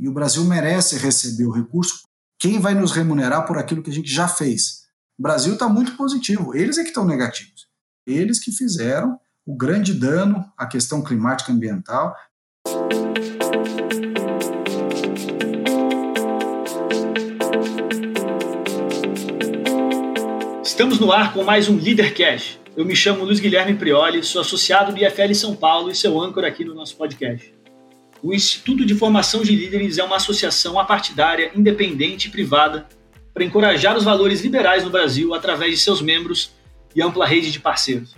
E o Brasil merece receber o recurso. Quem vai nos remunerar por aquilo que a gente já fez? O Brasil está muito positivo, eles é que estão negativos. Eles que fizeram o grande dano à questão climática ambiental. Estamos no ar com mais um Líder Cash. Eu me chamo Luiz Guilherme Prioli, sou associado do IFL São Paulo e seu âncora aqui no nosso podcast. O Instituto de Formação de Líderes é uma associação apartidária, independente e privada para encorajar os valores liberais no Brasil através de seus membros e ampla rede de parceiros.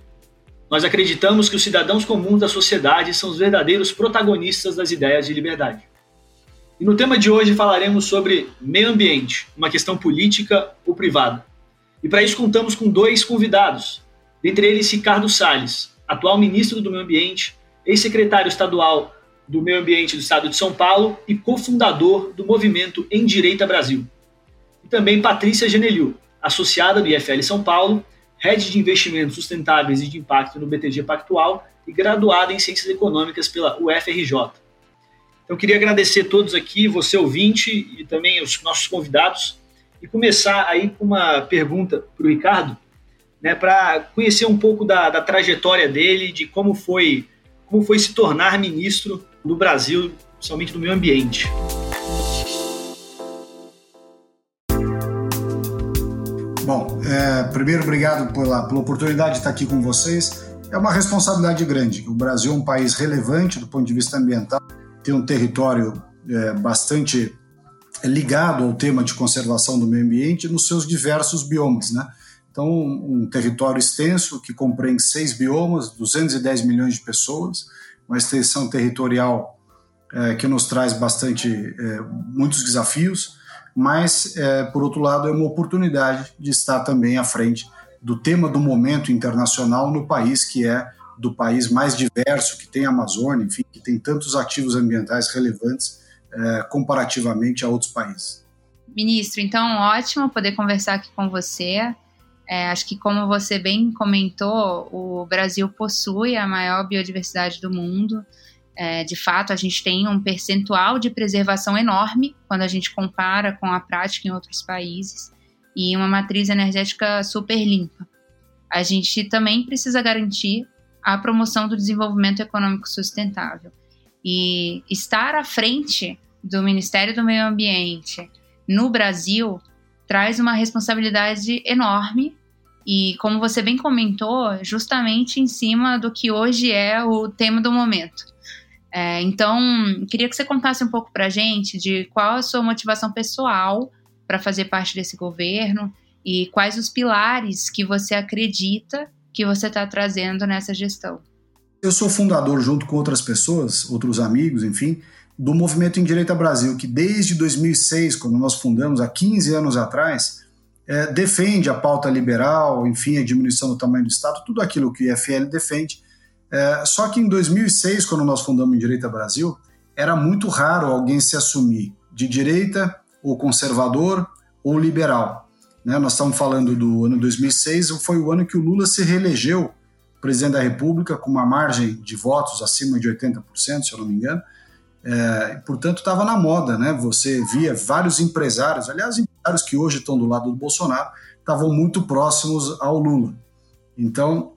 Nós acreditamos que os cidadãos comuns da sociedade são os verdadeiros protagonistas das ideias de liberdade. E no tema de hoje falaremos sobre meio ambiente, uma questão política ou privada. E para isso contamos com dois convidados, dentre eles Ricardo Salles, atual ministro do Meio Ambiente, ex-secretário estadual do Meio Ambiente do Estado de São Paulo e cofundador do movimento Em Direita Brasil também Patrícia Geneliu, associada do IFL São Paulo, head de investimentos sustentáveis e de impacto no BTG Pactual e graduada em Ciências Econômicas pela UFRJ. Então, queria agradecer a todos aqui, você ouvinte e também os nossos convidados, e começar aí com uma pergunta para o Ricardo, né, para conhecer um pouco da, da trajetória dele, de como foi, como foi se tornar ministro do Brasil, principalmente do meio ambiente. Bom, é, primeiro, obrigado pela, pela oportunidade de estar aqui com vocês. É uma responsabilidade grande. O Brasil é um país relevante do ponto de vista ambiental, tem um território é, bastante ligado ao tema de conservação do meio ambiente nos seus diversos biomas, né? Então, um território extenso que compreende seis biomas, 210 milhões de pessoas, uma extensão territorial é, que nos traz bastante é, muitos desafios mas, é, por outro lado, é uma oportunidade de estar também à frente do tema do momento internacional no país que é do país mais diverso, que tem a Amazônia, enfim, que tem tantos ativos ambientais relevantes é, comparativamente a outros países. Ministro, então ótimo poder conversar aqui com você. É, acho que, como você bem comentou, o Brasil possui a maior biodiversidade do mundo. É, de fato, a gente tem um percentual de preservação enorme quando a gente compara com a prática em outros países e uma matriz energética super limpa. A gente também precisa garantir a promoção do desenvolvimento econômico sustentável. E estar à frente do Ministério do Meio Ambiente no Brasil traz uma responsabilidade enorme e, como você bem comentou, justamente em cima do que hoje é o tema do momento é, então, queria que você contasse um pouco para gente de qual a sua motivação pessoal para fazer parte desse governo e quais os pilares que você acredita que você está trazendo nessa gestão. Eu sou fundador, junto com outras pessoas, outros amigos, enfim, do Movimento em Direita Brasil, que desde 2006, quando nós fundamos, há 15 anos atrás, é, defende a pauta liberal, enfim, a diminuição do tamanho do Estado, tudo aquilo que o IFL defende, é, só que em 2006, quando nós fundamos em Direita Brasil, era muito raro alguém se assumir de direita ou conservador ou liberal. Né? Nós estamos falando do ano 2006, foi o ano que o Lula se reelegeu presidente da República com uma margem de votos acima de 80%, se eu não me engano. É, portanto, estava na moda, né? Você via vários empresários, aliás, empresários que hoje estão do lado do Bolsonaro, estavam muito próximos ao Lula. Então,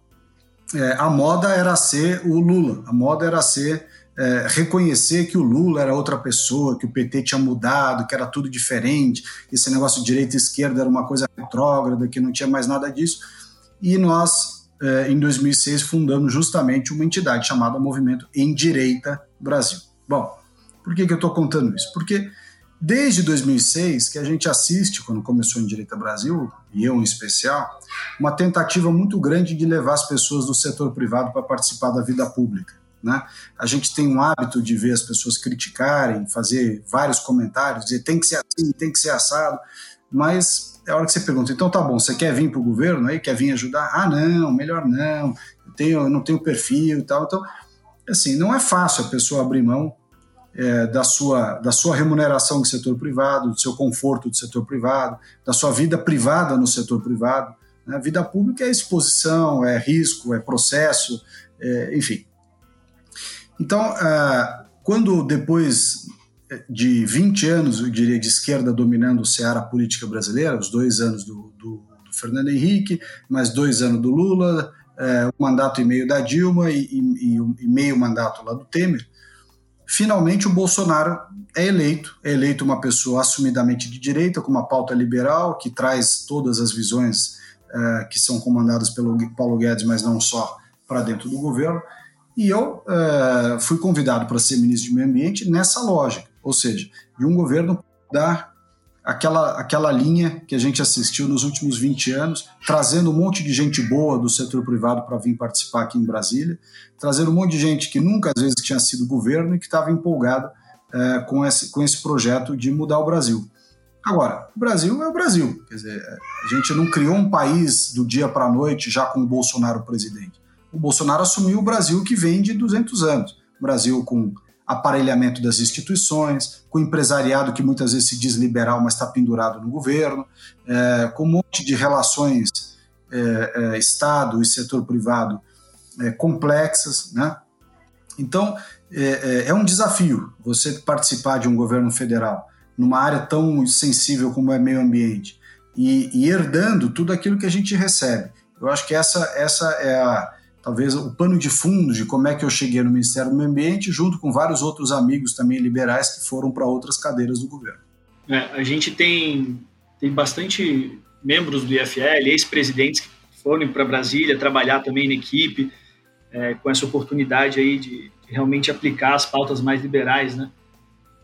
é, a moda era ser o Lula, a moda era ser é, reconhecer que o Lula era outra pessoa, que o PT tinha mudado, que era tudo diferente, esse negócio de direita e esquerda era uma coisa retrógrada, que não tinha mais nada disso. E nós, é, em 2006, fundamos justamente uma entidade chamada Movimento em Direita Brasil. Bom, por que, que eu estou contando isso? Porque desde 2006 que a gente assiste, quando começou em Direita Brasil, e eu em especial, uma tentativa muito grande de levar as pessoas do setor privado para participar da vida pública. Né? A gente tem um hábito de ver as pessoas criticarem, fazer vários comentários, dizer tem que ser assim, tem que ser assado, mas é a hora que você pergunta, então tá bom, você quer vir para o governo aí, quer vir ajudar? Ah, não, melhor não, eu, tenho, eu não tenho perfil e tal. Então, assim, não é fácil a pessoa abrir mão é, da, sua, da sua remuneração do setor privado, do seu conforto do setor privado, da sua vida privada no setor privado. Né? Vida pública é exposição, é risco, é processo, é, enfim. Então, é, quando depois de 20 anos, eu diria, de esquerda dominando o Ceará política brasileira, os dois anos do, do, do Fernando Henrique, mais dois anos do Lula, é, um mandato e meio da Dilma e, e, e, meio mandato lá do Temer, finalmente o Bolsonaro é eleito, é eleito uma pessoa assumidamente de direita, com uma pauta liberal, que traz todas as visões é, que são comandadas pelo Paulo Guedes, mas não só para dentro do governo, e eu é, fui convidado para ser ministro de Meio Ambiente nessa lógica, ou seja, de um governo dar aquela, aquela linha que a gente assistiu nos últimos 20 anos, trazendo um monte de gente boa do setor privado para vir participar aqui em Brasília, trazendo um monte de gente que nunca às vezes tinha sido governo e que estava empolgada é, com, esse, com esse projeto de mudar o Brasil. Agora, o Brasil é o Brasil. Quer dizer, a gente não criou um país do dia para a noite já com o Bolsonaro presidente. O Bolsonaro assumiu o Brasil que vem de 200 anos. Brasil com aparelhamento das instituições, com empresariado que muitas vezes se diz liberal, mas está pendurado no governo, é, com um monte de relações é, é, Estado e setor privado é, complexas. Né? Então, é, é, é, um desafio você participar de um governo federal numa área tão sensível como é meio ambiente e, e herdando tudo aquilo que a gente recebe. Eu acho que essa, essa é a talvez o pano de fundo de como é que eu cheguei no Ministério do Meio Ambiente, junto com vários outros amigos também liberais que foram para outras cadeiras do governo. É, a gente tem, tem bastante membros do IFL, ex-presidentes que foram para Brasília trabalhar também na equipe, é, com essa oportunidade aí de, realmente aplicar as pautas mais liberais, né?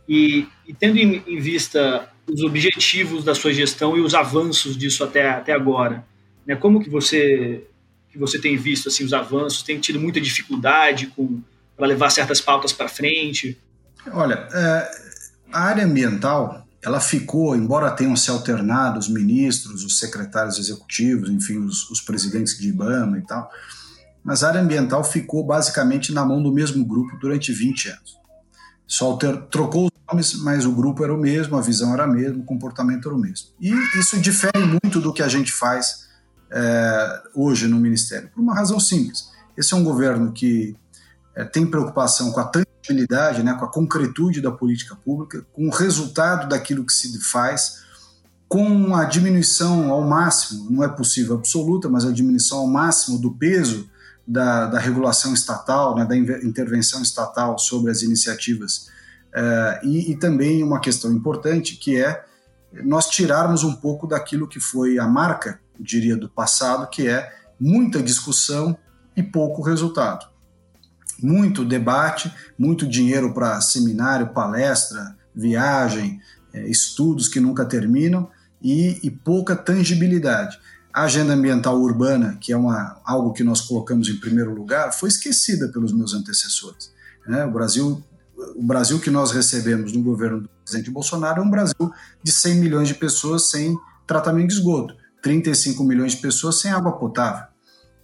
E, e tendo em, em, vista os objetivos da sua gestão e os avanços disso até, até agora, né? Como que você você tem visto assim os avanços? Tem tido muita dificuldade com para levar certas pautas para frente? Olha, é, a área ambiental ela ficou, embora tenham se alternado os ministros, os secretários executivos, enfim, os, os presidentes de IBAMA e tal, mas a área ambiental ficou basicamente na mão do mesmo grupo durante 20 anos. Só alter, trocou os nomes, mas o grupo era o mesmo, a visão era a mesma, o comportamento era o mesmo. E isso difere muito do que a gente faz é, hoje no Ministério? Por uma razão simples. Esse é um governo que é, tem preocupação com a tangibilidade, né, com a concretude da política pública, com o resultado daquilo que se faz, com a diminuição ao máximo, não é possível absoluta, mas a diminuição ao máximo do peso da, da regulação estatal, né, da intervenção estatal sobre as iniciativas. É, e, e também uma questão importante que é nós tirarmos um pouco daquilo que foi a marca diria, do passado, que é muita discussão e pouco resultado. Muito debate, muito dinheiro para seminário, palestra, viagem, é, estudos que nunca terminam e, e, pouca tangibilidade. A agenda ambiental urbana, que é uma, algo que nós colocamos em primeiro lugar, foi esquecida pelos meus antecessores. Né? O Brasil o Brasil que nós recebemos no governo do presidente Bolsonaro é um Brasil de 100 milhões de pessoas sem tratamento de esgoto. 35 milhões de pessoas sem água potável.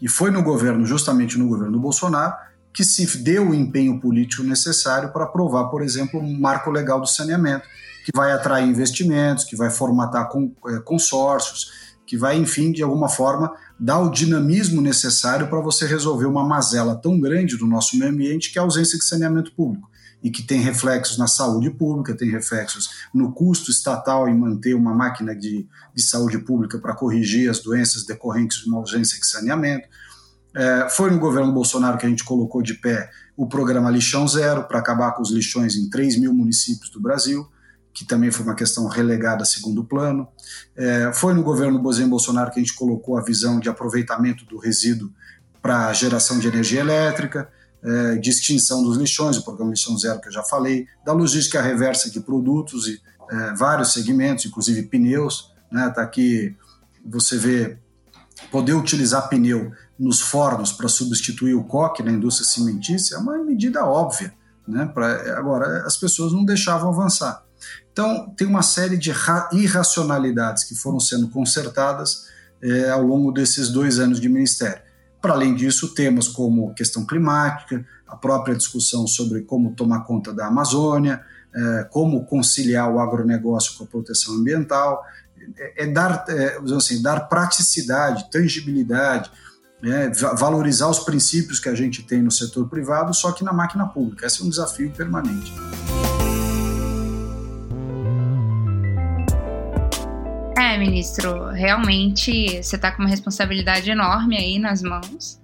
E foi no governo, justamente no governo Bolsonaro, que se deu o empenho político necessário para aprovar, por exemplo, um marco legal do saneamento, que vai atrair investimentos, que vai formatar é, consórcios, que vai, enfim, de alguma forma, dar o dinamismo necessário para você resolver uma mazela tão grande do nosso meio ambiente que é a ausência de saneamento público e que tem reflexos na saúde pública, tem reflexos no custo estatal em manter uma máquina de, de saúde pública para corrigir as doenças decorrentes de uma ausência de saneamento. É, foi no governo Bolsonaro que a gente colocou de pé o programa Lixão Zero para acabar com os lixões em 3 mil municípios do Brasil, que também foi uma questão relegada a segundo plano. É, foi no governo Bolsonaro que a gente colocou a visão de aproveitamento do resíduo para geração de energia elétrica é, de extinção dos lixões, o programa Lixão Zero que eu já falei, da logística reversa de produtos e é, vários segmentos, inclusive pneus. Né, tá aqui você vê poder utilizar pneu nos fornos para substituir o coque na indústria cimentícia é uma medida óbvia. Né, pra, agora, as pessoas não deixavam avançar. Então, tem uma série de irracionalidades que foram sendo consertadas é, ao longo desses dois anos de ministério. Para além disso, temas como questão climática, a própria discussão sobre como tomar conta da Amazônia, é, como conciliar o agronegócio com a proteção ambiental, é, é dar, é, assim, dar praticidade, tangibilidade, é, valorizar os princípios que a gente tem no setor privado, só que na máquina pública. Esse é um desafio permanente. É, ministro, realmente você está com uma responsabilidade enorme aí nas mãos.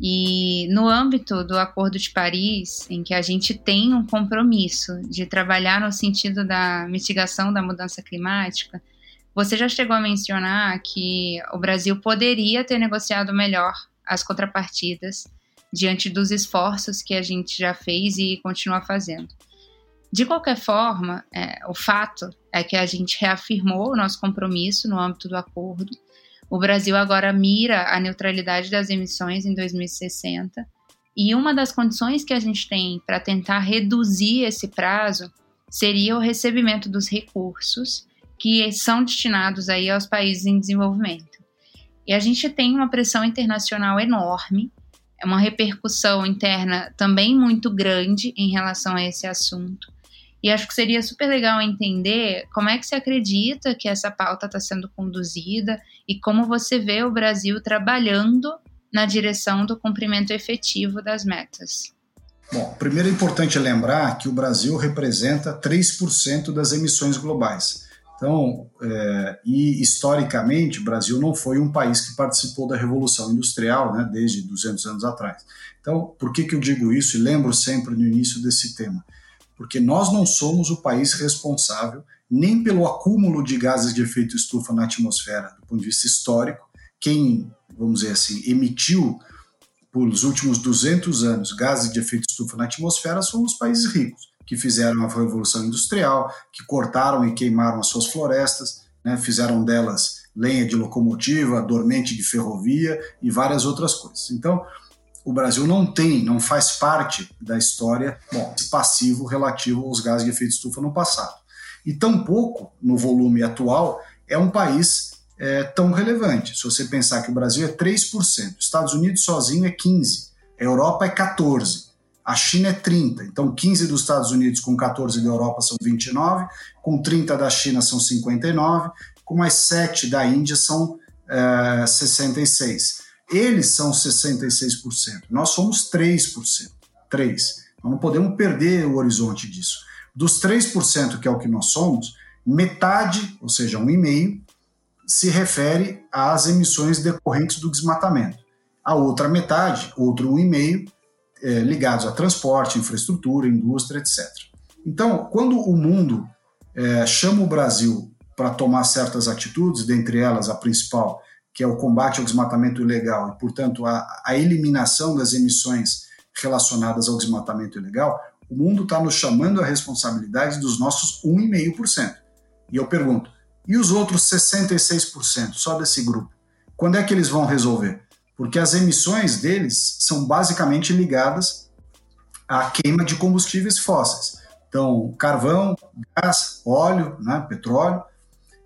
E no âmbito do Acordo de Paris, em que a gente tem um compromisso de trabalhar no sentido da mitigação da mudança climática, você já chegou a mencionar que o Brasil poderia ter negociado melhor as contrapartidas diante dos esforços que a gente já fez e continua fazendo. De qualquer forma, é, o fato é que a gente reafirmou o nosso compromisso no âmbito do acordo o Brasil agora mira a neutralidade das emissões em 2060. E uma das condições que a gente tem para tentar reduzir esse prazo seria o recebimento dos recursos que são destinados aí aos países em desenvolvimento. E a gente tem uma pressão internacional enorme, é uma repercussão interna também muito grande em relação a esse assunto. E acho que seria super legal entender como é que você acredita que essa pauta está sendo conduzida e como você vê o Brasil trabalhando na direção do cumprimento efetivo das metas. Bom, primeiro é importante lembrar que o Brasil representa 3% das emissões globais. Então, é, e historicamente, o Brasil não foi um país que participou da Revolução Industrial, né, desde 200 anos atrás. Então, por que, que eu digo isso e lembro sempre no início desse tema? Porque nós não somos o país responsável nem pelo acúmulo de gases de efeito estufa na atmosfera, do ponto de vista histórico. Quem, vamos dizer assim, emitiu por os últimos 200 anos gases de efeito estufa na atmosfera são os países ricos, que fizeram a revolução industrial, que cortaram e queimaram as suas florestas, né, fizeram delas lenha de locomotiva, dormente de ferrovia e várias outras coisas. Então, o Brasil não tem, não faz parte da história bom, passivo relativo aos gases de efeito estufa no passado. E tampouco, no volume atual, é um país é, tão relevante. Se você pensar que o Brasil é 3%, Estados Unidos sozinho é 15%, a Europa é 14%, a China é 30%. Então, 15% dos Estados Unidos com 14% da Europa são 29%, com 30% da China são 59%, com mais 7% da Índia são é, 66%. Eles são 66%, nós somos 3%. 3%. Nós não podemos perder o horizonte disso. Dos 3%, que é o que nós somos, metade, ou seja, um e meio, se refere às emissões decorrentes do desmatamento. A outra metade, outro um e meio, é, ligados a transporte, infraestrutura, indústria, etc. Então, quando o mundo é, chama o Brasil para tomar certas atitudes, dentre elas a principal que é o combate ao desmatamento ilegal e, portanto, a, a eliminação das emissões relacionadas ao desmatamento ilegal, o mundo está nos chamando a responsabilidade dos nossos 1,5%. E eu pergunto, e os outros 66% só desse grupo? Quando é que eles vão resolver? Porque as emissões deles são basicamente ligadas à queima de combustíveis fósseis. Então, carvão, gás, óleo, né, petróleo,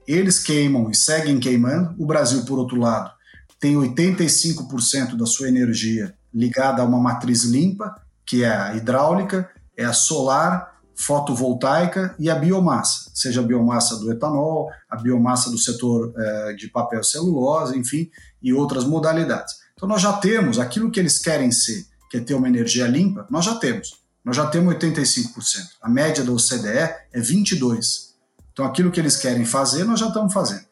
eles queimam e seguem queimando. O Brasil, por outro lado, tem 85% da sua energia ligada a uma matriz limpa, que é a hidráulica, é a solar, fotovoltaica e a biomassa, seja a biomassa do etanol, a biomassa do setor eh, de papel celulose, enfim, e outras modalidades. Então nós já temos aquilo que eles querem ser, que é ter uma energia limpa, nós já temos. Nós já temos 85%. A média da OCDE é 22%. Então, aquilo que eles querem fazer, nós já estamos fazendo.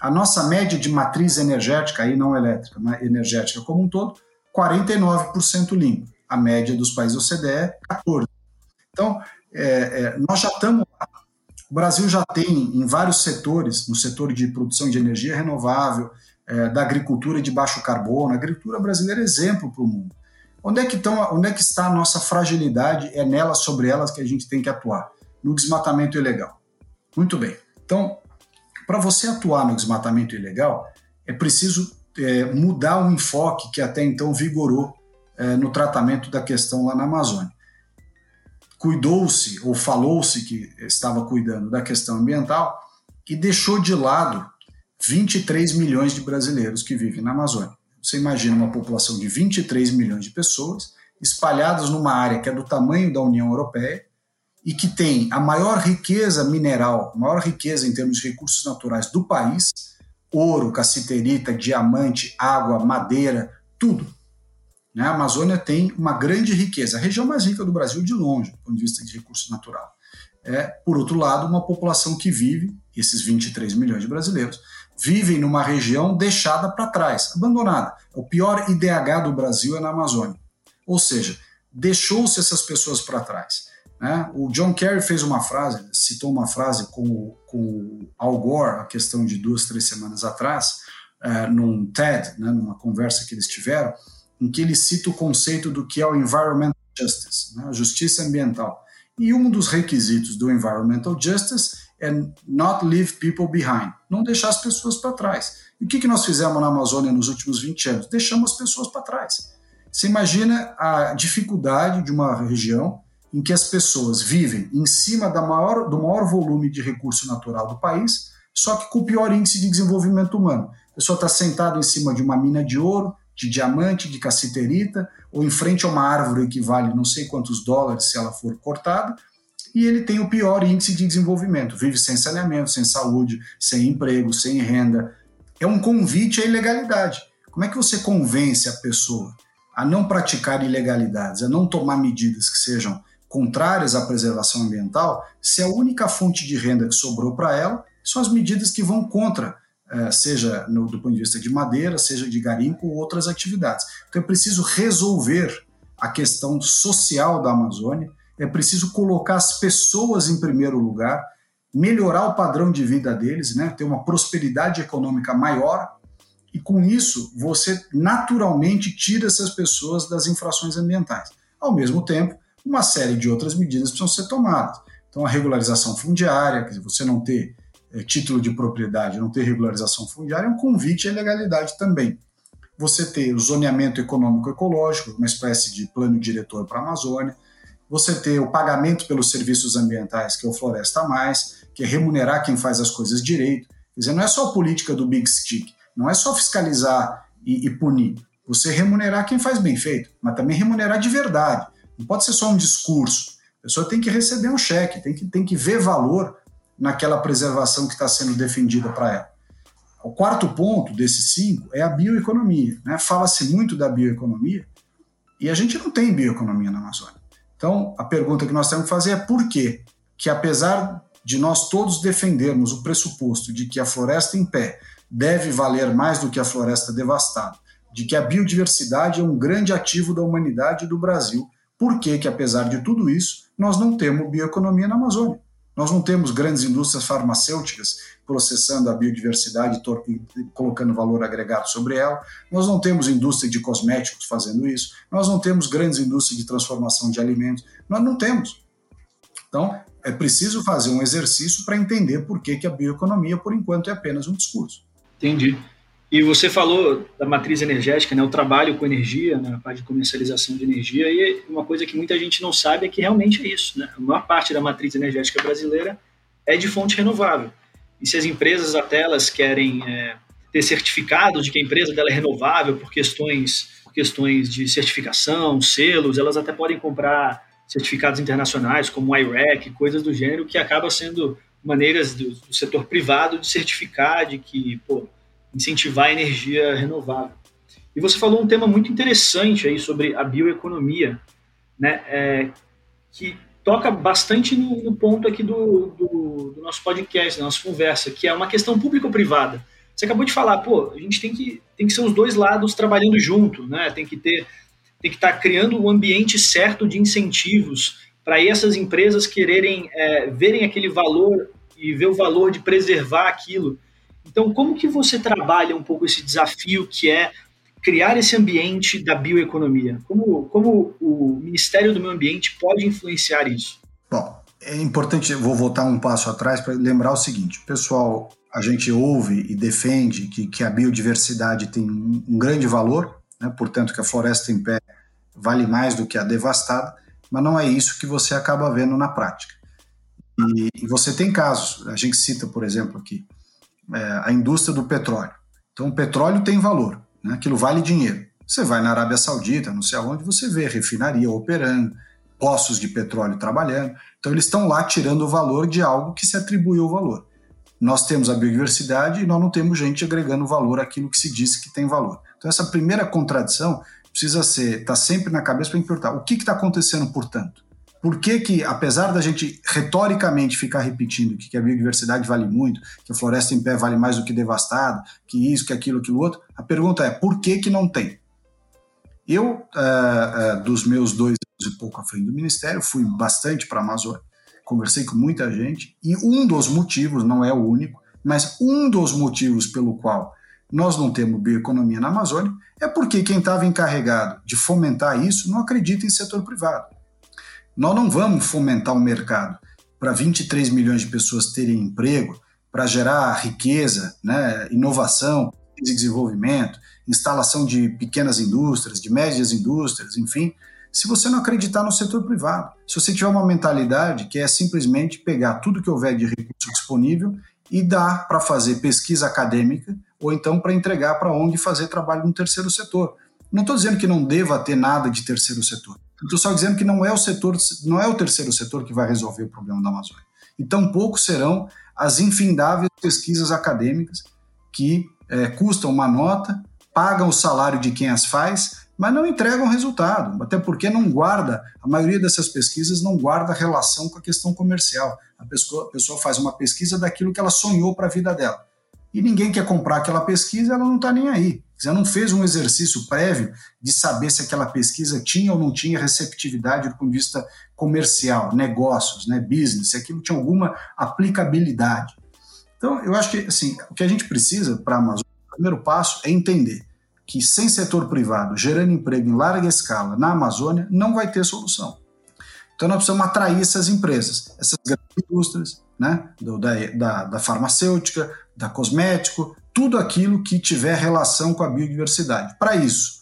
A nossa média de matriz energética, aí não elétrica, mas energética como um todo, 49% limpo. A média dos países OCDE é 14%. Então, é, é, nós já estamos lá. O Brasil já tem em vários setores, no setor de produção de energia renovável, é, da agricultura de baixo carbono, a agricultura brasileira é exemplo para o mundo. Onde é, que estão, onde é que está a nossa fragilidade? É nela, sobre elas, que a gente tem que atuar. No desmatamento ilegal. Muito bem. Então, para você atuar no desmatamento ilegal, é preciso é, mudar o enfoque que até então vigorou é, no tratamento da questão lá na Amazônia. Cuidou-se ou falou-se que estava cuidando da questão ambiental e deixou de lado 23 milhões de brasileiros que vivem na Amazônia. Você imagina uma população de 23 milhões de pessoas espalhadas numa área que é do tamanho da União Europeia e que tem a maior riqueza mineral, maior riqueza em termos de recursos naturais do país, ouro, cassiterita, diamante, água, madeira, tudo. Né? A Amazônia tem uma grande riqueza, a região mais rica do Brasil de longe, do ponto de vista de recurso natural. é, por outro lado, uma população que vive, esses 23 milhões de brasileiros, vivem numa região deixada para trás, abandonada. O pior IDH do Brasil é na Amazônia. Ou seja, deixou-se essas pessoas para trás. Né? O John Kerry fez uma frase, citou uma frase com, com Al Gore, a questão de duas, três semanas atrás, é, num TED, né, numa conversa que eles tiveram, em que ele cita o conceito do que é o environmental justice, né, a justiça ambiental. E um dos requisitos do environmental justice é not leave people behind, não deixar as pessoas para trás. E o que, que nós fizemos na Amazônia nos últimos 20 anos? Deixamos as pessoas para trás. Você imagina a dificuldade de uma região em que as pessoas vivem em cima maior, do maior volume de recurso natural do país, só que com o pior índice de desenvolvimento humano. A pessoa está sentada em cima de uma mina de ouro, de diamante, de cassiterita, ou em frente a uma árvore que vale não sei quantos dólares se ela for cortada, e ele tem o pior índice de desenvolvimento. Vive sem saneamento, sem saúde, sem emprego, sem renda. É um convite à ilegalidade. Como é que você convence a pessoa a não praticar ilegalidades, a não tomar medidas que sejam contrárias à preservação ambiental, se a única fonte de renda que sobrou para ela são as medidas que vão contra, eh, seja no, do ponto de vista de madeira, seja de garimpo ou outras atividades. Então é preciso resolver a questão social da Amazônia, é preciso colocar as pessoas em primeiro lugar, melhorar o padrão de vida deles, né, ter uma prosperidade econômica maior, e com isso você naturalmente tira essas pessoas das infrações ambientais. Ao mesmo tempo, uma série de outras medidas precisam ser tomadas. Então, a regularização fundiária, quer dizer, você não ter é, título de propriedade, não ter regularização fundiária, é um convite à ilegalidade também. Você ter o zoneamento econômico-ecológico, uma espécie de plano diretor para a Amazônia. Você ter o pagamento pelos serviços ambientais, que é o Floresta Mais, que é remunerar quem faz as coisas direito. Quer dizer, não é só a política do Big Stick, não é só fiscalizar e, e punir. Você remunerar quem faz bem feito, mas também remunerar de verdade não pode ser só um discurso. A pessoa tem que receber um cheque, tem que, tem que ver valor naquela preservação que está sendo defendida para ela. O quarto ponto desses cinco é a bioeconomia. Né? Fala-se muito da bioeconomia e a gente não tem bioeconomia na Amazônia. Então, a pergunta que nós temos que fazer é por quê? Que apesar de nós todos defendermos o pressuposto de que a floresta em pé deve valer mais do que a floresta devastada, de que a biodiversidade é um grande ativo da humanidade e do Brasil, por que, que, apesar de tudo isso, nós não temos bioeconomia na Amazônia? Nós não temos grandes indústrias farmacêuticas processando a biodiversidade e colocando valor agregado sobre ela. Nós não temos indústria de cosméticos fazendo isso. Nós não temos grandes indústrias de transformação de alimentos. Nós não temos. Então, é preciso fazer um exercício para entender por que, que a bioeconomia, por enquanto, é apenas um discurso. Entendi. E você falou da matriz energética, né, o trabalho com energia, né, a parte de comercialização de energia, e uma coisa que muita gente não sabe é que realmente é isso. Né? A maior parte da matriz energética brasileira é de fonte renovável. E se as empresas até elas querem é, ter certificado de que a empresa dela é renovável por questões, por questões de certificação, selos, elas até podem comprar certificados internacionais como o IREC, coisas do gênero, que acaba sendo maneiras do, do setor privado de certificar de que, pô, incentivar a energia renovável. E você falou um tema muito interessante aí sobre a bioeconomia, né, é, que toca bastante no, no ponto aqui do, do, do, nosso podcast, da nossa conversa, que é uma questão público-privada. Você acabou de falar, pô, a gente tem que, tem que ser os dois lados trabalhando junto, né? Tem que ter, tem que estar tá criando o um ambiente certo de incentivos para essas empresas quererem é, verem aquele valor e ver o valor de preservar aquilo então, como que você trabalha um pouco esse desafio que é criar esse ambiente da bioeconomia? Como, como o Ministério do Meio Ambiente pode influenciar isso? Bom, é importante, vou voltar um passo atrás para lembrar o seguinte: pessoal, a gente ouve e defende que, que a biodiversidade tem um, grande valor, né? portanto, que a floresta em pé vale mais do que a devastada, mas não é isso que você acaba vendo na prática. E, e você tem casos, a gente cita, por exemplo, aqui, é, a indústria do petróleo. Então, o petróleo tem valor, né? aquilo vale dinheiro. Você vai na Arábia Saudita, não sei aonde, você vê refinaria operando, poços de petróleo trabalhando. Então, eles estão lá tirando o valor de algo que se atribuiu o valor. Nós temos a biodiversidade e nós não temos gente agregando valor àquilo que se disse que tem valor. Então, essa primeira contradição precisa ser, está sempre na cabeça para perguntar o que está acontecendo, portanto. Por que, que, apesar da gente retoricamente ficar repetindo que a biodiversidade vale muito, que a floresta em pé vale mais do que devastada, que isso, que aquilo, aquilo outro, a pergunta é por que, que não tem? Eu, uh, uh, dos meus dois anos e pouco à frente do Ministério, fui bastante para a Amazônia, conversei com muita gente, e um dos motivos, não é o único, mas um dos motivos pelo qual nós não temos bioeconomia na Amazônia é porque quem estava encarregado de fomentar isso não acredita em setor privado. Nós não vamos fomentar o um mercado para 23 milhões de pessoas terem emprego, para gerar riqueza, né, inovação, desenvolvimento, instalação de pequenas indústrias, de médias indústrias, enfim, se você não acreditar no setor privado. Se você tiver uma mentalidade que é simplesmente pegar tudo que houver de recurso disponível e dar para fazer pesquisa acadêmica ou então para entregar para onde fazer trabalho no terceiro setor. Não estou dizendo que não deva ter nada de terceiro setor. Estou só dizendo que não é o setor, não é o terceiro setor que vai resolver o problema da Amazônia. E tampouco serão as infindáveis pesquisas acadêmicas que é, custam uma nota, pagam o salário de quem as faz, mas não entregam resultado, até porque não guarda, a maioria dessas pesquisas não guarda relação com a questão comercial. A pessoa, a pessoa faz uma pesquisa daquilo que ela sonhou para a vida dela. E ninguém quer comprar aquela pesquisa, ela não está nem aí. Você não fez um exercício prévio de saber se aquela pesquisa tinha ou não tinha receptividade do ponto de vista comercial, negócios, né, business, se aquilo tinha alguma aplicabilidade. Então, eu acho que assim, o que a gente precisa para a Amazônia, o primeiro passo é entender que sem setor privado gerando emprego em larga escala na Amazônia, não vai ter solução. Então, nós precisamos atrair essas empresas, essas grandes indústrias, né, do, da, da, da farmacêutica, da cosmético, tudo aquilo que tiver relação com a biodiversidade. Para isso,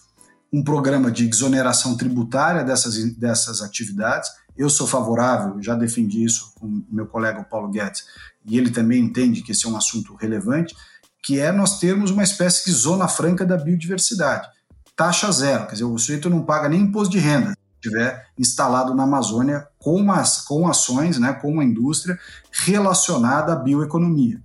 um programa de exoneração tributária dessas, dessas atividades. Eu sou favorável, já defendi isso com meu colega Paulo Guedes, e ele também entende que esse é um assunto relevante, que é nós termos uma espécie de zona franca da biodiversidade. Taxa zero, quer dizer, o sujeito não paga nem imposto de renda se estiver instalado na Amazônia com, umas, com ações, né, com uma indústria relacionada à bioeconomia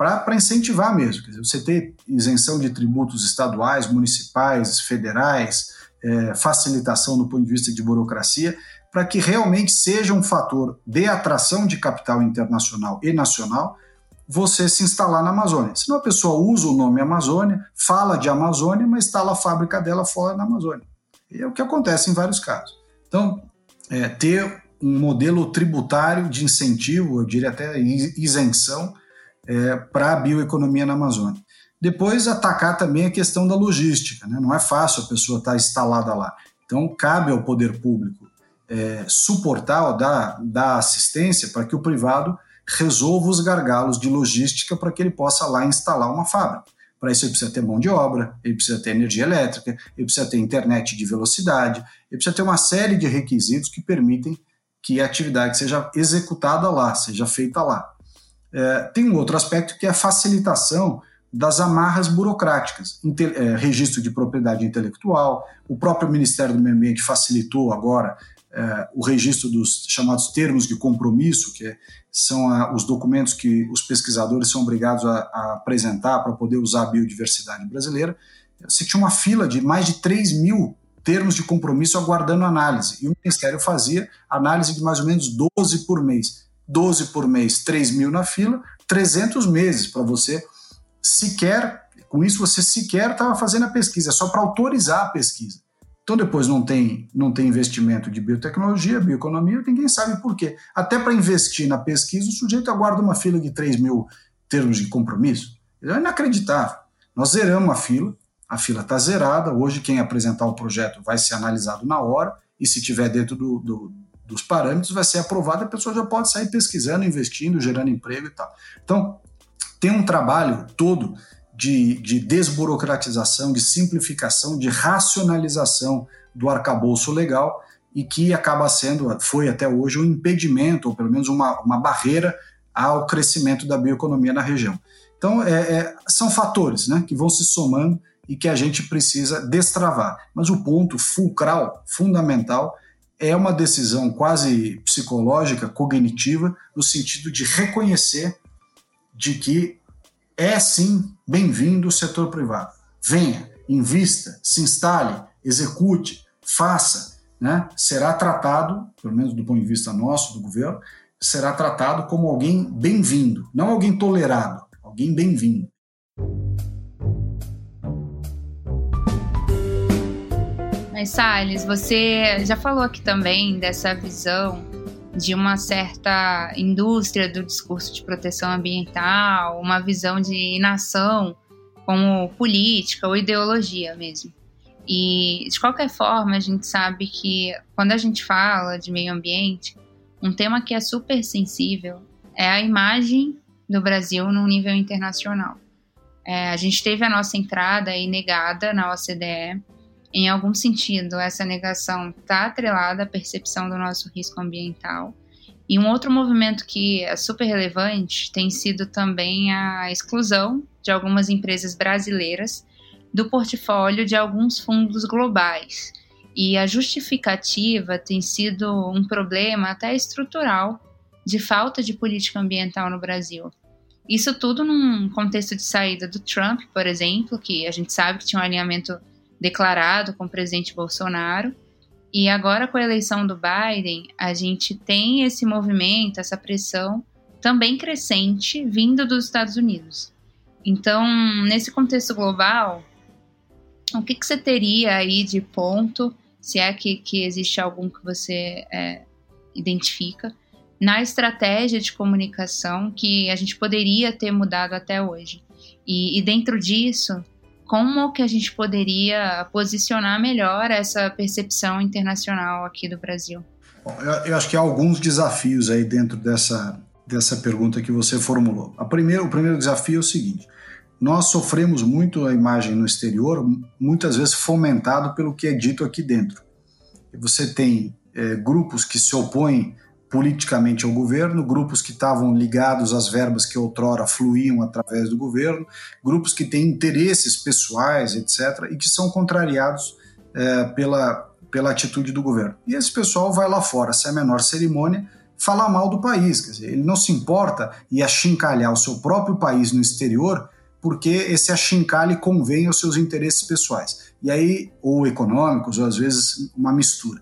para incentivar mesmo. Dizer, você ter isenção de tributos estaduais, municipais, federais, é, facilitação do ponto de vista de burocracia, para que realmente seja um fator de atração de capital internacional e nacional você se instalar na Amazônia. Senão a pessoa usa o nome Amazônia, fala de Amazônia, mas instala a fábrica dela fora da Amazônia. É o que acontece em vários casos. Então, é, ter um modelo tributário de incentivo, eu diria até isenção, é, para a bioeconomia na Amazônia. Depois, atacar também a questão da logística. Né? Não é fácil a pessoa estar instalada lá. Então, cabe ao poder público é, suportar, dar, dar assistência para que o privado resolva os gargalos de logística para que ele possa lá instalar uma fábrica. Para isso, ele precisa ter mão de obra, ele precisa ter energia elétrica, ele precisa ter internet de velocidade, ele precisa ter uma série de requisitos que permitem que a atividade seja executada lá, seja feita lá. É, tem um outro aspecto que é a facilitação das amarras burocráticas, é, registro de propriedade intelectual, o próprio Ministério do Meio Ambiente facilitou agora é, o registro dos chamados termos de compromisso, que são a, os documentos que os pesquisadores são obrigados a, a apresentar para poder usar a biodiversidade brasileira. Você tinha uma fila de mais de 3 mil termos de compromisso aguardando análise, e o Ministério fazia análise de mais ou menos 12 por mês. 12 por mês, 3 mil na fila, 300 meses para você sequer, com isso você sequer estava fazendo a pesquisa, é só para autorizar a pesquisa. Então depois não tem, não tem investimento de biotecnologia, bioeconomia, ninguém sabe por quê. Até para investir na pesquisa, o sujeito aguarda uma fila de 3 mil termos de compromisso. É inacreditável. Nós zeramos a fila, a fila está zerada, hoje quem apresentar o projeto vai ser analisado na hora, e se tiver dentro do, do dos parâmetros vai ser aprovado, a pessoa já pode sair pesquisando, investindo, gerando emprego e tal. Então, tem um trabalho todo de, de desburocratização, de simplificação, de racionalização do arcabouço legal e que acaba sendo, foi até hoje, um impedimento, ou pelo menos uma, uma barreira ao crescimento da bioeconomia na região. Então, é, é, são fatores né, que vão se somando e que a gente precisa destravar. Mas o ponto fulcral, fundamental, é uma decisão quase psicológica, cognitiva, no sentido de reconhecer de que é sim bem-vindo o setor privado. Venha, invista, se instale, execute, faça, né, será tratado, pelo menos do ponto de vista nosso, do governo, será tratado como alguém bem-vindo, não alguém tolerado, alguém bem-vindo. Mas, Salles, você já falou aqui também dessa visão de uma certa indústria do discurso de proteção ambiental, uma visão de inação como política ou ideologia mesmo. E, de qualquer forma, a gente sabe que quando a gente fala de meio ambiente, um tema que é super sensível é a imagem do Brasil no nível internacional. É, a gente teve a nossa entrada aí negada na OCDE. Em algum sentido, essa negação está atrelada à percepção do nosso risco ambiental. E um outro movimento que é super relevante tem sido também a exclusão de algumas empresas brasileiras do portfólio de alguns fundos globais. E a justificativa tem sido um problema até estrutural de falta de política ambiental no Brasil. Isso tudo num contexto de saída do Trump, por exemplo, que a gente sabe que tinha um alinhamento declarado com o presidente Bolsonaro. E agora, com a eleição do Biden, a gente tem esse movimento, essa pressão também crescente vindo dos Estados Unidos. Então, nesse contexto global, o que, que você teria aí de ponto, se é que, que existe algum que você é, identifica, na estratégia de comunicação que a gente poderia ter mudado até hoje? E, e dentro disso, como que a gente poderia posicionar melhor essa percepção internacional aqui do Brasil? Bom, eu, eu, acho que há alguns desafios aí dentro dessa, dessa pergunta que você formulou. A o primeiro desafio é o seguinte: nós sofremos muito a imagem no exterior, muitas vezes fomentado pelo que é dito aqui dentro. Você tem é, grupos que se opõem politicamente ao governo, grupos que estavam ligados às verbas que outrora fluíam através do governo, grupos que têm interesses pessoais, etc., e que são contrariados é, pela, pela atitude do governo. E esse pessoal vai lá fora, sem a menor cerimônia, falar mal do país. Quer dizer, ele não se importa em achincalhar o seu próprio país no exterior porque esse achincalhe convém aos seus interesses pessoais. E aí, ou econômicos, ou às vezes uma mistura.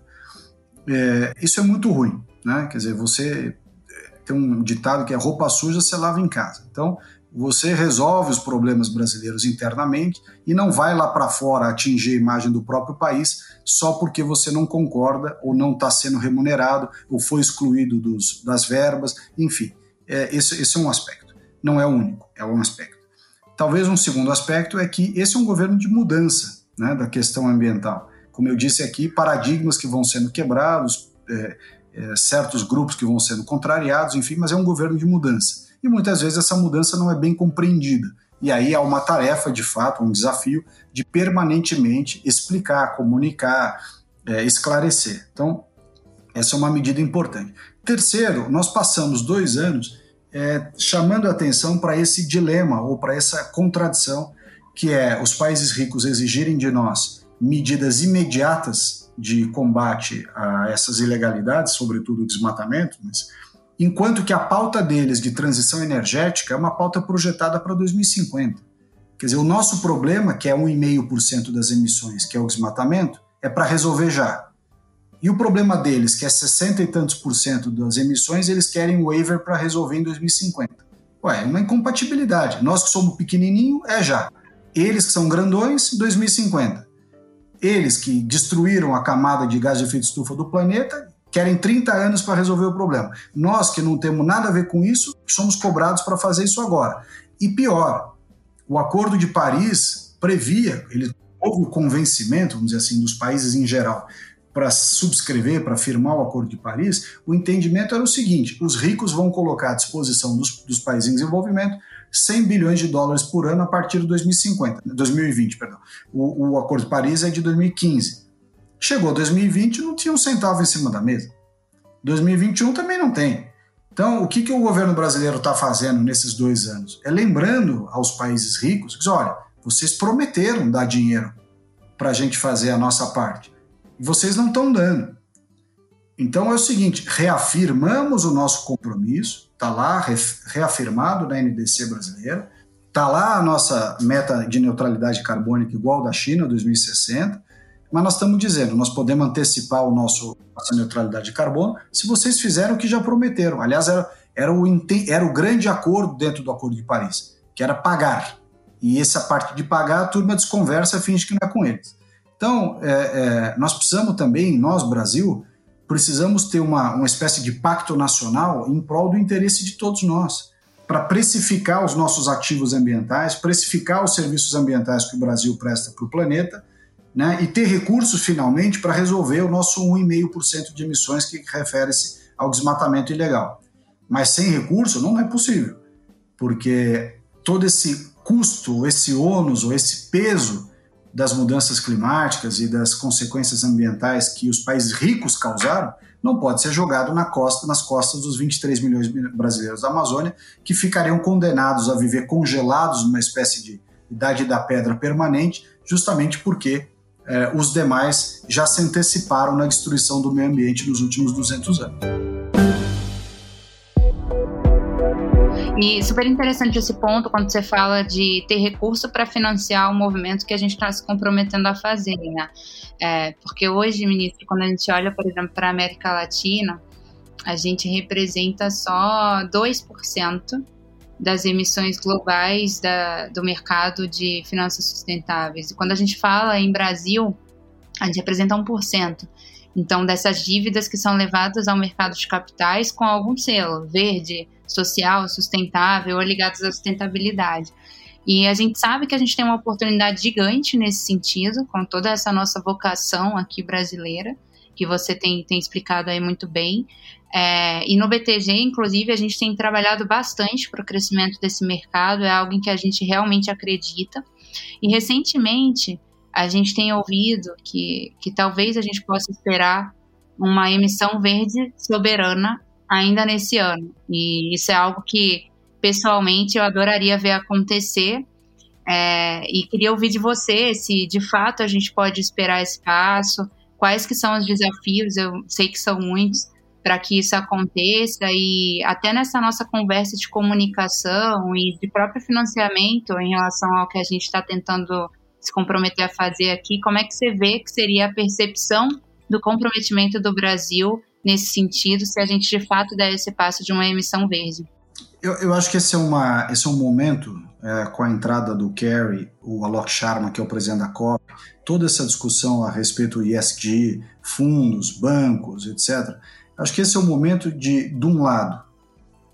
É, isso é muito ruim, né? Quer dizer, você é, tem um ditado que é roupa suja você lava em casa. Então, você resolve os problemas brasileiros internamente e não vai lá para fora atingir a imagem do próprio país só porque você não concorda ou não está sendo remunerado ou foi excluído dos, das verbas, enfim. É, esse, esse é um aspecto. Não é o único, é um aspecto. Talvez um segundo aspecto é que esse é um governo de mudança né, da questão ambiental. Como eu disse aqui, paradigmas que vão sendo quebrados, é, é, certos grupos que vão sendo contrariados, enfim, mas é um governo de mudança. E muitas vezes essa mudança não é bem compreendida. E aí há uma tarefa, de fato, um desafio de permanentemente explicar, comunicar, é, esclarecer. Então, essa é uma medida importante. Terceiro, nós passamos dois anos é, chamando atenção para esse dilema ou para essa contradição que é os países ricos exigirem de nós medidas imediatas de combate a essas ilegalidades, sobretudo o desmatamento, mas enquanto que a pauta deles de transição energética é uma pauta projetada para 2050. Quer dizer, o nosso problema, que é 1,5% das emissões, que é o desmatamento, é para resolver já. E o problema deles, que é 60 e tantos por cento das emissões, eles querem waiver para resolver em 2050. Ué, é uma incompatibilidade. Nós que somos pequenininho, é já. Eles que são grandões, 2050. Eles que destruíram a camada de gás de efeito estufa do planeta, querem 30 anos para resolver o problema. Nós que não temos nada a ver com isso, somos cobrados para fazer isso agora. E pior, o Acordo de Paris previa, ele houve o convencimento, vamos dizer assim, dos países em geral, para subscrever, para firmar o Acordo de Paris, o entendimento era o seguinte: os ricos vão colocar à disposição dos, dos países em desenvolvimento 100 bilhões de dólares por ano a partir de 2050, 2020, perdão. O, o Acordo de Paris é de 2015. Chegou 2020 não tinha um centavo em cima da mesa. 2021 também não tem. Então, o que, que o governo brasileiro está fazendo nesses dois anos? É lembrando aos países ricos que, olha, vocês prometeram dar dinheiro para a gente fazer a nossa parte vocês não estão dando. Então é o seguinte: reafirmamos o nosso compromisso, está lá reafirmado na NDC brasileira, está lá a nossa meta de neutralidade carbônica igual da China 2060. Mas nós estamos dizendo, nós podemos antecipar o nosso nossa neutralidade de carbono se vocês fizeram o que já prometeram. Aliás, era, era, o, era o grande acordo dentro do Acordo de Paris, que era pagar. E essa parte de pagar, a turma desconversa finge que não é com eles. Então, é, é, nós precisamos também, nós, Brasil, precisamos ter uma, uma espécie de pacto nacional em prol do interesse de todos nós, para precificar os nossos ativos ambientais, precificar os serviços ambientais que o Brasil presta para o planeta né, e ter recursos finalmente para resolver o nosso 1,5% de emissões que refere-se ao desmatamento ilegal. Mas sem recurso não é possível, porque todo esse custo, esse ônus ou esse peso das mudanças climáticas e das consequências ambientais que os países ricos causaram não pode ser jogado na costa, nas costas dos 23 milhões de brasileiros da Amazônia, que ficariam condenados a viver congelados numa espécie de idade da pedra permanente, justamente porque eh, os demais já se anteciparam na destruição do meio ambiente nos últimos 200 anos. E super interessante esse ponto quando você fala de ter recurso para financiar o movimento que a gente está se comprometendo a fazer, né? É, porque hoje, ministro, quando a gente olha, por exemplo, para a América Latina, a gente representa só 2% das emissões globais da, do mercado de finanças sustentáveis. E quando a gente fala em Brasil, a gente representa 1%. Então, dessas dívidas que são levadas ao mercado de capitais com algum selo, verde, social, sustentável ou ligados à sustentabilidade. E a gente sabe que a gente tem uma oportunidade gigante nesse sentido, com toda essa nossa vocação aqui brasileira, que você tem, tem explicado aí muito bem. É, e no BTG, inclusive, a gente tem trabalhado bastante para o crescimento desse mercado, é algo em que a gente realmente acredita. E recentemente, a gente tem ouvido que, que talvez a gente possa esperar uma emissão verde soberana ainda nesse ano. E isso é algo que, pessoalmente, eu adoraria ver acontecer. É, e queria ouvir de você se de fato a gente pode esperar esse passo, quais que são os desafios, eu sei que são muitos, para que isso aconteça e até nessa nossa conversa de comunicação e de próprio financiamento em relação ao que a gente está tentando se comprometer a fazer aqui, como é que você vê que seria a percepção do comprometimento do Brasil nesse sentido, se a gente de fato der esse passo de uma emissão verde? Eu, eu acho que esse é, uma, esse é um momento, é, com a entrada do Kerry, o Alok Sharma, que é o presidente da COP, toda essa discussão a respeito do ESG, fundos, bancos, etc. Acho que esse é o momento de, de um lado,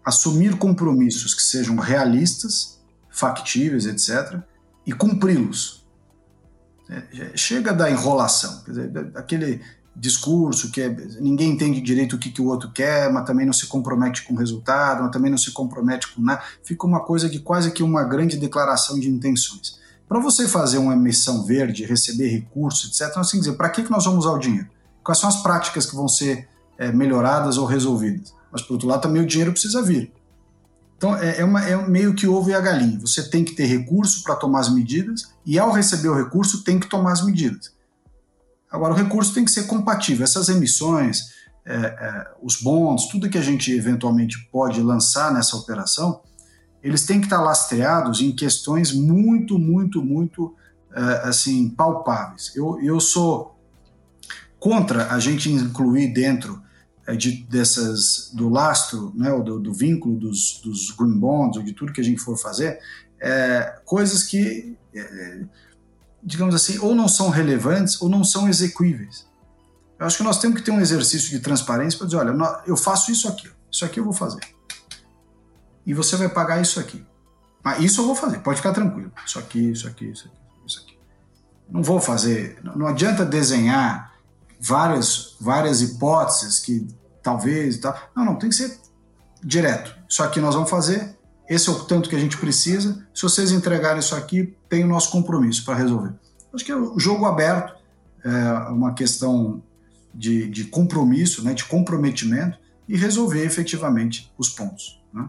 assumir compromissos que sejam realistas, factíveis, etc., e cumpri-los. É, chega da enrolação, dizer, aquele discurso que é, ninguém entende direito o que, que o outro quer, mas também não se compromete com o resultado, mas também não se compromete com nada. Fica uma coisa que quase que uma grande declaração de intenções. Para você fazer uma emissão verde, receber recursos, etc., nós temos que dizer para que, que nós vamos usar o dinheiro? Quais são as práticas que vão ser é, melhoradas ou resolvidas? Mas, por outro lado, também o dinheiro precisa vir. Então, é, é, uma, é meio que ovo e a galinha. Você tem que ter recurso para tomar as medidas e, ao receber o recurso, tem que tomar as medidas. Agora, o recurso tem que ser compatível. Essas emissões, é, é, os bons, tudo que a gente eventualmente pode lançar nessa operação, eles têm que estar lastreados em questões muito, muito, muito é, assim palpáveis. Eu, eu sou contra a gente incluir dentro é, de, dessas do lastro, né, do, do vínculo dos, dos, green bonds ou de tudo que a gente for fazer, é, coisas que é, digamos assim, ou não são relevantes ou não são execuíveis. Eu acho que nós temos que ter um exercício de transparência para dizer, olha, eu faço isso aqui, isso aqui eu vou fazer. E você vai pagar isso aqui. Mas isso eu vou fazer, pode ficar tranquilo. Isso aqui, isso aqui, isso aqui, isso aqui. Não vou fazer, não adianta desenhar várias, várias hipóteses que talvez e tal. Não, não, tem que ser direto. Isso aqui nós vamos fazer, esse é o tanto que a gente precisa. Se vocês entregarem isso aqui, tem o nosso compromisso para resolver. Acho que é o jogo aberto, é uma questão de, de compromisso, né, de comprometimento e resolver efetivamente os pontos. Né?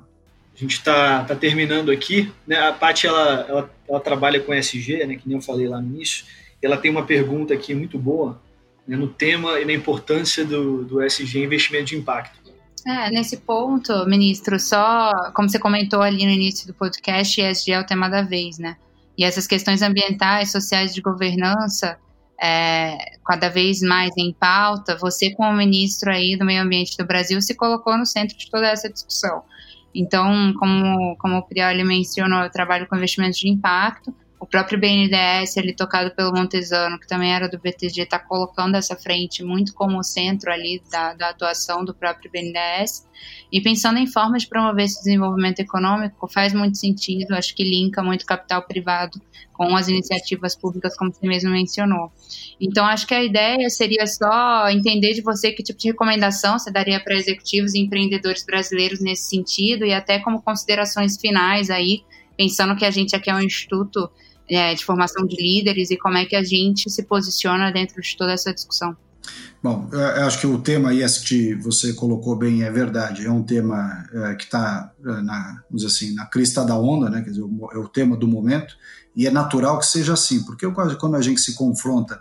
A gente está tá terminando aqui. Né? A Paty ela, ela, ela, trabalha com SG, né, que nem eu falei lá no início. Ela tem uma pergunta aqui muito boa né, no tema e na importância do, do SG investimento de impacto. É, nesse ponto, ministro, só como você comentou ali no início do podcast, ESG é o tema da vez, né? E essas questões ambientais, sociais de governança é, cada vez mais em pauta, você como ministro aí do meio ambiente do Brasil se colocou no centro de toda essa discussão. Então, como, como o Prioli mencionou, eu trabalho com investimentos de impacto, o próprio BNDES, ele tocado pelo Montesano, que também era do BTG, está colocando essa frente muito como centro ali da, da, atuação do próprio BNDES. E pensando em formas de promover esse desenvolvimento econômico, faz muito sentido, acho que linka muito capital privado com as iniciativas públicas, como você mesmo mencionou. Então, acho que a ideia seria só entender de você que tipo de recomendação você daria para executivos e empreendedores brasileiros nesse sentido, e até como considerações finais aí, pensando que a gente aqui é um instituto é, de formação de líderes e como é que a gente se posiciona dentro de toda essa discussão. Bom, eu acho que o tema IST você colocou bem, é verdade, é um tema é, que está é, na, assim, na crista da onda, né? Quer dizer, é o tema do momento, e é natural que seja assim, porque quando a gente se confronta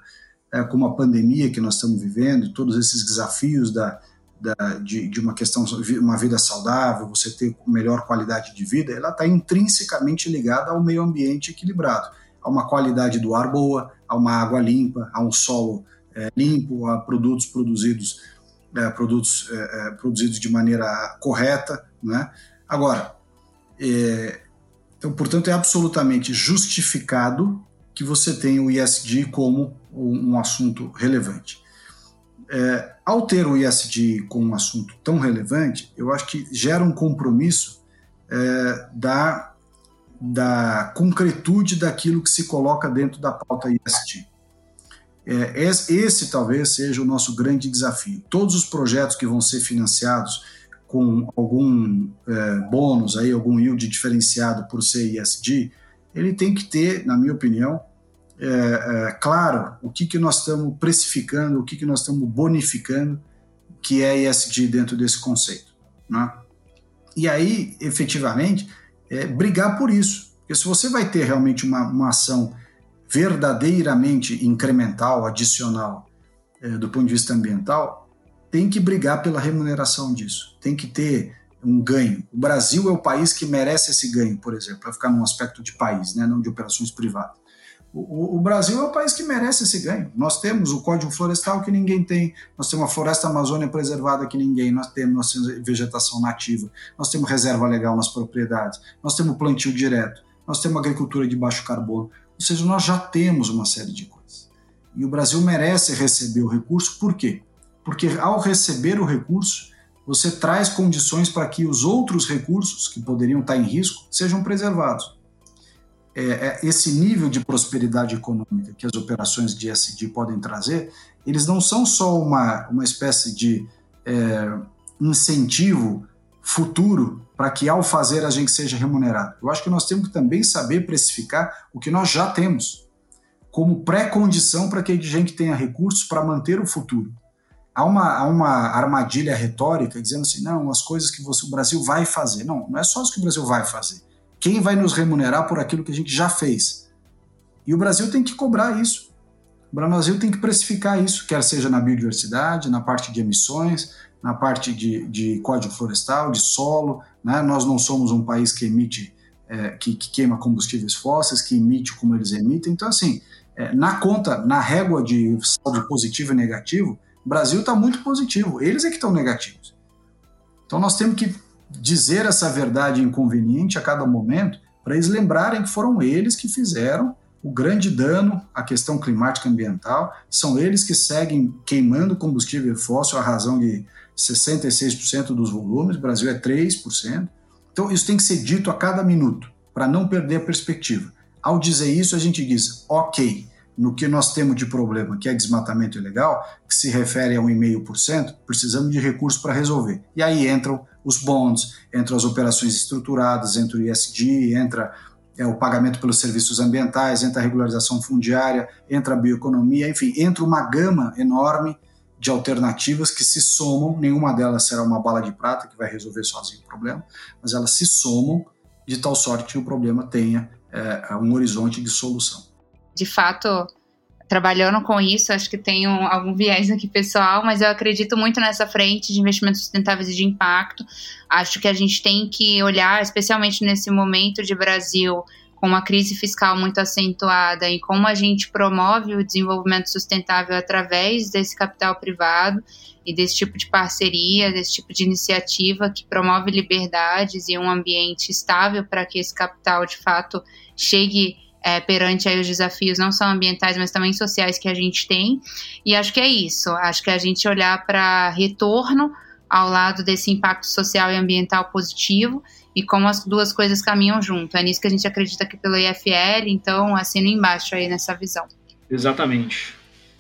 é, com uma pandemia que nós estamos vivendo, todos esses desafios da, da, de, de, uma questão, uma vida saudável, você ter melhor qualidade de vida, ela está intrinsecamente ligada ao meio ambiente equilibrado, a uma qualidade do ar boa, a uma água limpa, a um solo é, limpo, a produtos produzidos, é, produtos é, é produzidos de maneira correta, né? Agora, é, então, portanto, é absolutamente justificado que você tenha o ISD como um, um assunto relevante. É, ao ter o ISD como um assunto tão relevante, eu acho que gera um compromisso é, da, da concretude daquilo que se coloca dentro da pauta ISD. É, esse talvez seja o nosso grande desafio. Todos os projetos que vão ser financiados com algum é, bônus, aí, algum yield diferenciado por ser ISD, ele tem que ter, na minha opinião, é, é, claro o que, que nós estamos precificando, o que, que nós estamos bonificando, que é ESG dentro desse conceito. Né? E aí, efetivamente, é, brigar por isso. Porque se você vai ter realmente uma, uma ação verdadeiramente incremental, adicional, é, do ponto de vista ambiental, tem que brigar pela remuneração disso, tem que ter um ganho. O Brasil é o país que merece esse ganho, por exemplo, para ficar num aspecto de país, né, não de operações privadas. O, o, Brasil é o país que merece esse ganho. Nós temos o Código Florestal que ninguém tem, nós temos a Floresta Amazônia preservada que ninguém, nós temos, nós temos vegetação nativa, nós temos reserva legal nas propriedades, nós temos plantio direto, nós temos agricultura de baixo carbono. Ou seja, nós já temos uma série de coisas. E o Brasil merece receber o recurso, por quê? Porque ao receber o recurso, você traz condições para que os outros recursos que poderiam estar em risco sejam preservados é, é, esse nível de prosperidade econômica que as operações de SD podem trazer, eles não são só uma, uma espécie de é, incentivo futuro para que ao fazer a gente seja remunerado. Eu acho que nós temos que também saber precificar o que nós já temos como pré-condição para que a gente tenha recursos para manter o futuro. Há uma, há uma armadilha retórica dizendo assim, não, as coisas que você, o Brasil vai fazer. Não, não é só as que o Brasil vai fazer quem vai nos remunerar por aquilo que a gente já fez? E o Brasil tem que cobrar isso. O Brasil tem que precificar isso, quer seja na biodiversidade, na parte de emissões, na parte de, de código florestal, de solo. Né? Nós não somos um país que emite, é, que, que, queima combustíveis fósseis, que emite como eles emitem. Então, assim, é, na conta, na régua de saldo positivo e negativo, o Brasil está muito positivo. Eles é que estão negativos. Então, nós temos que dizer essa verdade inconveniente a cada momento, para eles lembrarem que foram eles que fizeram o grande dano à questão climática ambiental, são eles que seguem queimando combustível fóssil à razão de 66% dos volumes, o Brasil é 3%. Então isso tem que ser dito a cada minuto, para não perder a perspectiva. Ao dizer isso, a gente diz, ok, no que nós temos de problema, que é desmatamento ilegal, que se refere a 1,5%, precisamos de recursos para resolver. E aí entram os bonds, entram as operações estruturadas, entra o ISD, entra é, o pagamento pelos serviços ambientais, entra a regularização fundiária, entra a bioeconomia, enfim, entra uma gama enorme de alternativas que se somam, nenhuma delas será uma bala de prata que vai resolver sozinho o problema, mas elas se somam de tal sorte que o problema tenha é, um horizonte de solução. De fato, trabalhando com isso, acho que tenho algum viés aqui pessoal, mas eu acredito muito nessa frente de investimentos sustentáveis e de impacto. Acho que a gente tem que olhar, especialmente nesse momento de Brasil, com uma crise fiscal muito acentuada e como a gente promove o desenvolvimento sustentável através desse capital privado e desse tipo de parceria, desse tipo de iniciativa que promove liberdades e um ambiente estável para que esse capital de fato chegue é, perante aí os desafios não só ambientais, mas também sociais que a gente tem. E acho que é isso. Acho que a gente olhar para retorno ao lado desse impacto social e ambiental positivo e como as duas coisas caminham junto. É nisso que a gente acredita aqui pelo IFL, então assina embaixo aí nessa visão. Exatamente.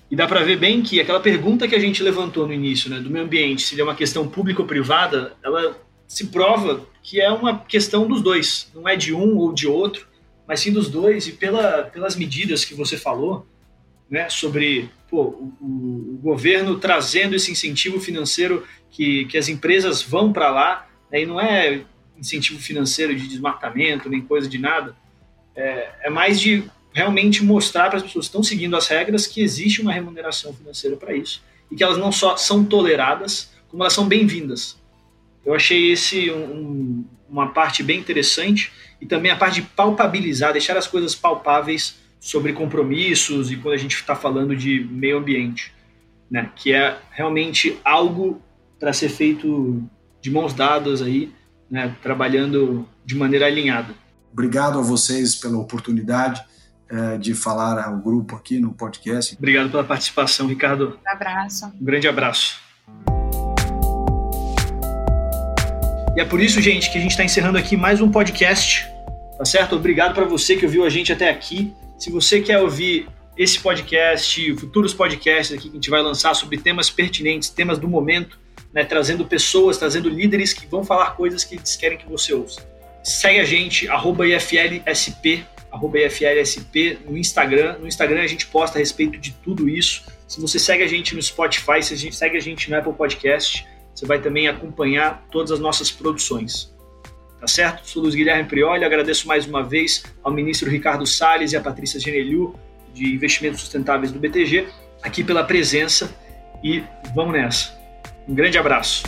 E dá para ver bem que aquela pergunta que a gente levantou no início, né, do meio ambiente, se ele é uma questão pública ou privada, ela se prova que é uma questão dos dois, não é de um ou de outro, mas sim dos dois, e pela, pelas medidas que você falou, né, sobre pô, o, o, governo trazendo esse incentivo financeiro que, que as empresas vão para lá, né, e não é incentivo financeiro de desmatamento, nem coisa de nada, é, é mais de realmente mostrar para as pessoas que estão seguindo as regras que existe uma remuneração financeira para isso, e que elas não só são toleradas, como elas são bem-vindas. Eu achei esse um, uma parte bem interessante e também a parte de palpabilizar, deixar as coisas palpáveis sobre compromissos e quando a gente está falando de meio ambiente, né? Que é realmente algo para ser feito de mãos dadas aí, né? Trabalhando de maneira alinhada. Obrigado a vocês pela oportunidade é, de falar ao grupo aqui no podcast. Obrigado pela participação, Ricardo. Um abraço. Um grande abraço. E é por isso, gente, que a gente está encerrando aqui mais um podcast, tá certo? Obrigado para você que ouviu a gente até aqui. Se você quer ouvir esse podcast, futuros podcasts aqui que a gente vai lançar sobre temas pertinentes, temas do momento, né, trazendo pessoas, trazendo líderes que vão falar coisas que eles querem que você ouça. Segue a gente, IFLSP, IFLSP no Instagram. No Instagram a gente posta a respeito de tudo isso. Se você segue a gente no Spotify, se a gente segue a gente no Apple Podcast, você vai também acompanhar todas as nossas produções. Tá certo? Sou Luiz Guilherme Prioli, agradeço mais uma vez ao ministro Ricardo Salles e à Patrícia Geneliu, de Investimentos Sustentáveis do BTG, aqui pela presença e vamos nessa. Um grande abraço.